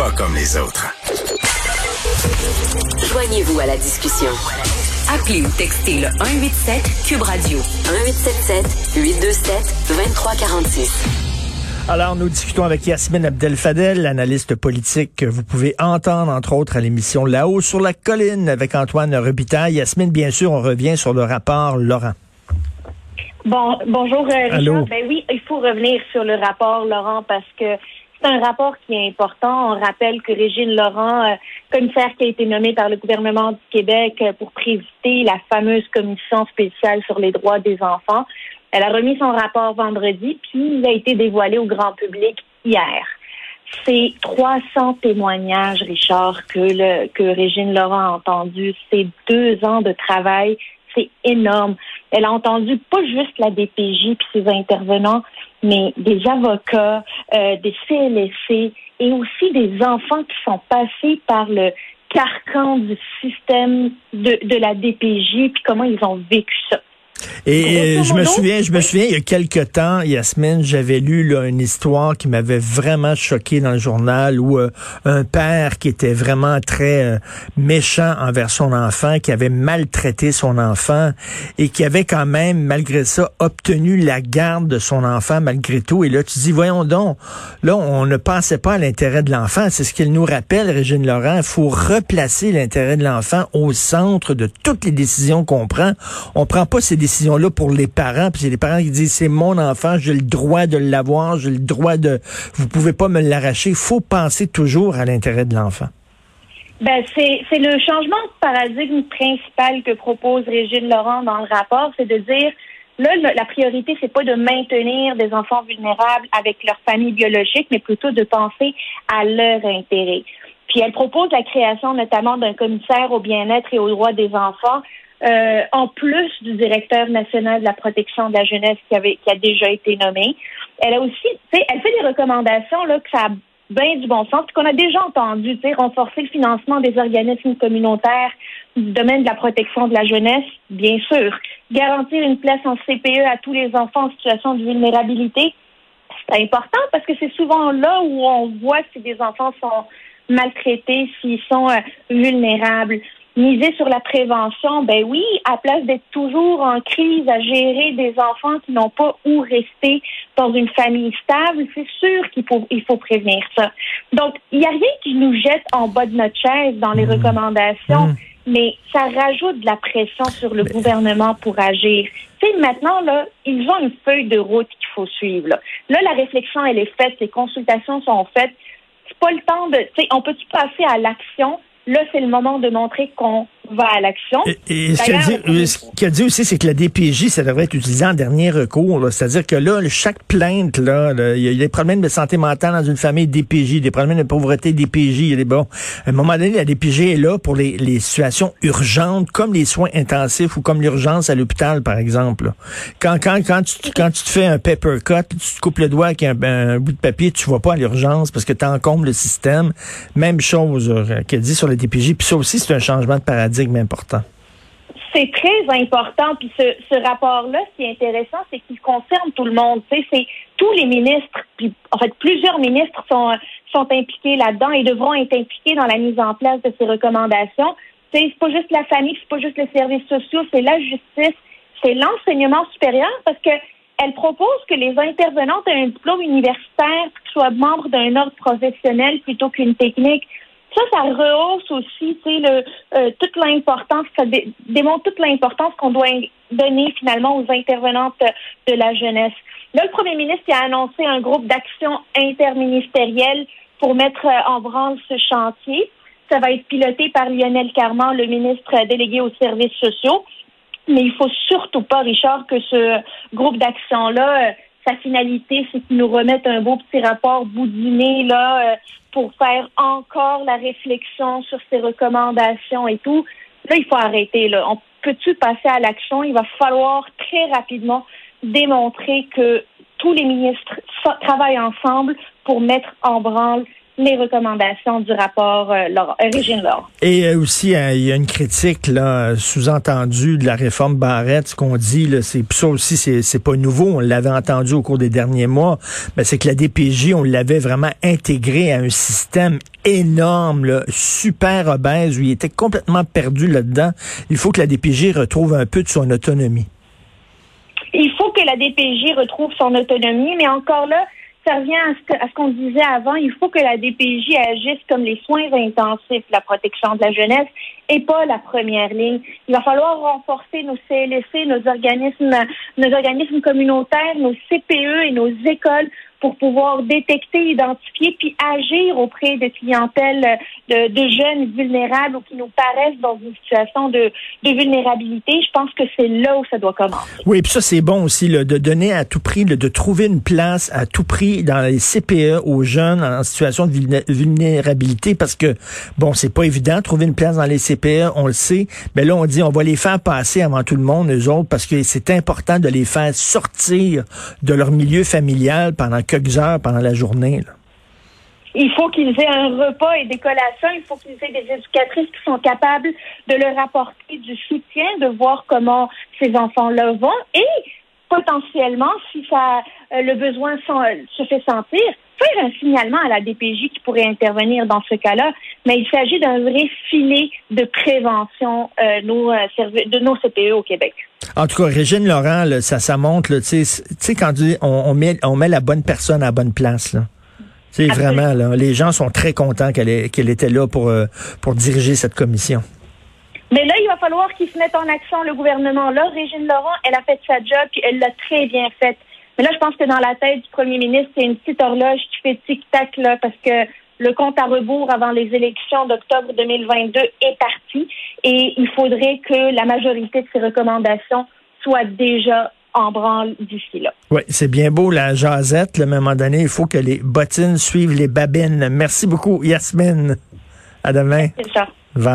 pas comme les autres. Joignez-vous à la discussion. Appelez ou textez le 187 Cube Radio 1877 827 2346. Alors, nous discutons avec Yasmine Abdel-Fadel, analyste politique que vous pouvez entendre, entre autres, à l'émission Là-haut sur la colline avec Antoine Robitaille. Yasmine, bien sûr, on revient sur le rapport Laurent. Bon, bonjour, euh, Richard. Ben oui, il faut revenir sur le rapport Laurent parce que c'est un rapport qui est important. On rappelle que Régine Laurent, euh, commissaire qui a été nommée par le gouvernement du Québec euh, pour présider la fameuse commission spéciale sur les droits des enfants, elle a remis son rapport vendredi, puis il a été dévoilé au grand public hier. C'est 300 témoignages, Richard, que, le, que Régine Laurent a entendu. C'est deux ans de travail. C'est énorme. Elle a entendu pas juste la DPJ puis ses intervenants, mais des avocats, euh, des CLSC et aussi des enfants qui sont passés par le carcan du système de, de la DPJ puis comment ils ont vécu ça. Et je me souviens, je me souviens, il y a quelque temps, Yasmine, j'avais lu là, une histoire qui m'avait vraiment choqué dans le journal où euh, un père qui était vraiment très euh, méchant envers son enfant, qui avait maltraité son enfant et qui avait quand même, malgré ça, obtenu la garde de son enfant malgré tout. Et là, tu dis, voyons donc, là, on ne pensait pas à l'intérêt de l'enfant. C'est ce qu'il nous rappelle, Régine Laurent. Il faut replacer l'intérêt de l'enfant au centre de toutes les décisions qu'on prend. On prend pas ces décisions décision-là pour les parents, puis c'est les parents qui disent c'est mon enfant, j'ai le droit de l'avoir, j'ai le droit de vous pouvez pas me l'arracher. Faut penser toujours à l'intérêt de l'enfant. Ben, c'est le changement de paradigme principal que propose Régine Laurent dans le rapport, c'est de dire là, la priorité, c'est pas de maintenir des enfants vulnérables avec leur famille biologique, mais plutôt de penser à leur intérêt. Puis elle propose la création notamment d'un commissaire au bien-être et aux droits des enfants euh, en plus du directeur national de la protection de la jeunesse qui avait a déjà été nommé. Elle a aussi, fait des recommandations là que ça a bien du bon sens, qu'on a déjà entendu, renforcer le financement des organismes communautaires du domaine de la protection de la jeunesse, bien sûr. Garantir une place en CPE à tous les enfants en situation de vulnérabilité, c'est important parce que c'est souvent là où on voit si des enfants sont maltraités, s'ils sont euh, vulnérables miser sur la prévention, ben oui, à place d'être toujours en crise à gérer des enfants qui n'ont pas où rester dans une famille stable, c'est sûr qu'il faut, il faut prévenir ça. Donc, il n'y a rien qui nous jette en bas de notre chaise dans les mmh. recommandations, mmh. mais ça rajoute de la pression sur le gouvernement pour agir. Tu sais, maintenant, là, ils ont une feuille de route qu'il faut suivre. Là. là, la réflexion, elle est faite, les consultations sont faites. C'est pas le temps de, tu sais, on peut-tu passer à l'action? Là, c'est le moment de montrer qu'on va à l'action. Et, ce qu'il a dit aussi, c'est que la DPJ, ça devrait être utilisé en dernier recours. C'est-à-dire que là, chaque plainte, là, il y a des problèmes de santé mentale dans une famille DPJ, des problèmes de pauvreté DPJ. Il y a des bon. À un moment donné, la DPJ est là pour les, situations urgentes, comme les soins intensifs ou comme l'urgence à l'hôpital, par exemple. Quand, quand, quand, tu, quand tu te fais un paper cut, tu te coupes le doigt avec un, bout de papier, tu vas pas à l'urgence parce que tu encombres le système. Même chose euh, qu'elle dit sur la DPJ. Puis ça aussi, c'est un changement de paradigme C'est très important. Puis ce, rapport-là, ce qui est intéressant, c'est qu'il concerne tout le monde. c'est tous les ministres, en fait plusieurs ministres sont, impliqués là-dedans et devront être impliqués dans la mise en place de ces recommandations. C'est pas juste la famille, c'est pas juste les services sociaux, c'est la justice, c'est l'enseignement supérieur parce que elle propose que les intervenantes aient un diplôme universitaire, soient membres d'un ordre professionnel plutôt qu'une technique. Ça, ça rehausse aussi, tu sais, le, euh, toute l'importance, ça démontre toute l'importance qu'on doit donner finalement aux intervenantes de la jeunesse. Là, le premier ministre a annoncé un groupe d'action interministériel pour mettre euh, en branle ce chantier. Ça va être piloté par Lionel Carman, le ministre délégué aux services sociaux. Mais il faut surtout pas, Richard, que ce groupe d'action-là euh, sa finalité, c'est qu'ils nous remettent un beau petit rapport boudiné là euh, pour faire encore la réflexion sur ces recommandations et tout. Là, il faut arrêter. Là. On peut-tu passer à l'action? Il va falloir très rapidement démontrer que tous les ministres travaillent ensemble pour mettre en branle les recommandations du rapport euh, euh Régine Laure. Et euh, aussi, il y a une critique là sous-entendue de la réforme Barrette. Ce qu'on dit, là, c'est ça aussi, c'est, c'est pas nouveau. On l'avait entendu au cours des derniers mois. Mais c'est que la DPJ, on l'avait vraiment intégré à un système énorme, là, super obèse, où il était complètement perdu là-dedans. Il faut que la DPJ retrouve un peu de son autonomie. Il faut que la DPJ retrouve son autonomie, mais encore là, ça revient à ce qu'on disait avant. Il faut que la DPJ agisse comme les soins intensifs, la protection de la jeunesse, et pas la première ligne. Il va falloir renforcer nos CLSC, nos organismes, nos organismes communautaires, nos CPE et nos écoles pour pouvoir détecter, identifier, puis agir auprès de clientèles de, de, jeunes vulnérables ou qui nous paraissent dans une situation de, de vulnérabilité. Je pense que c'est là où ça doit commencer. Oui, puis ça, c'est bon aussi, là, de donner à tout prix, de trouver une place à tout prix dans les CPE aux jeunes en situation de vulnérabilité parce que, bon, c'est pas évident de trouver une place dans les CPE, on le sait, mais là, on dit on va les faire passer avant tout le monde, eux autres, parce que c'est important de les faire sortir de leur milieu familial pendant quelques heures pendant la journée. Il faut qu'ils aient un repas et des collations. Il faut qu'ils aient des éducatrices qui sont capables de leur apporter du soutien, de voir comment ces enfants-là vont et potentiellement, si ça, euh, le besoin se fait sentir, faire un signalement à la DPJ qui pourrait intervenir dans ce cas-là. Mais il s'agit d'un vrai filet de prévention euh, nos, euh, de nos CPE au Québec. En tout cas, Régine Laurent, ça, ça montre, tu sais, quand on, met, on met la bonne personne à la bonne place. Là. C'est vraiment, là, les gens sont très contents qu'elle était là pour, euh, pour diriger cette commission. Mais là, il va falloir qu'ils se mettent en action, le gouvernement. Là, Régine Laurent, elle a fait sa job, puis elle l'a très bien faite. Mais là, je pense que dans la tête du premier ministre, c'est une petite horloge qui fait tic-tac, là, parce que le compte à rebours avant les élections d'octobre 2022 est parti et il faudrait que la majorité de ces recommandations soient déjà en branle d'ici là. Oui, c'est bien beau la jasette, le moment donné, il faut que les bottines suivent les babines. Merci beaucoup, Yasmine. À demain. C'est ça.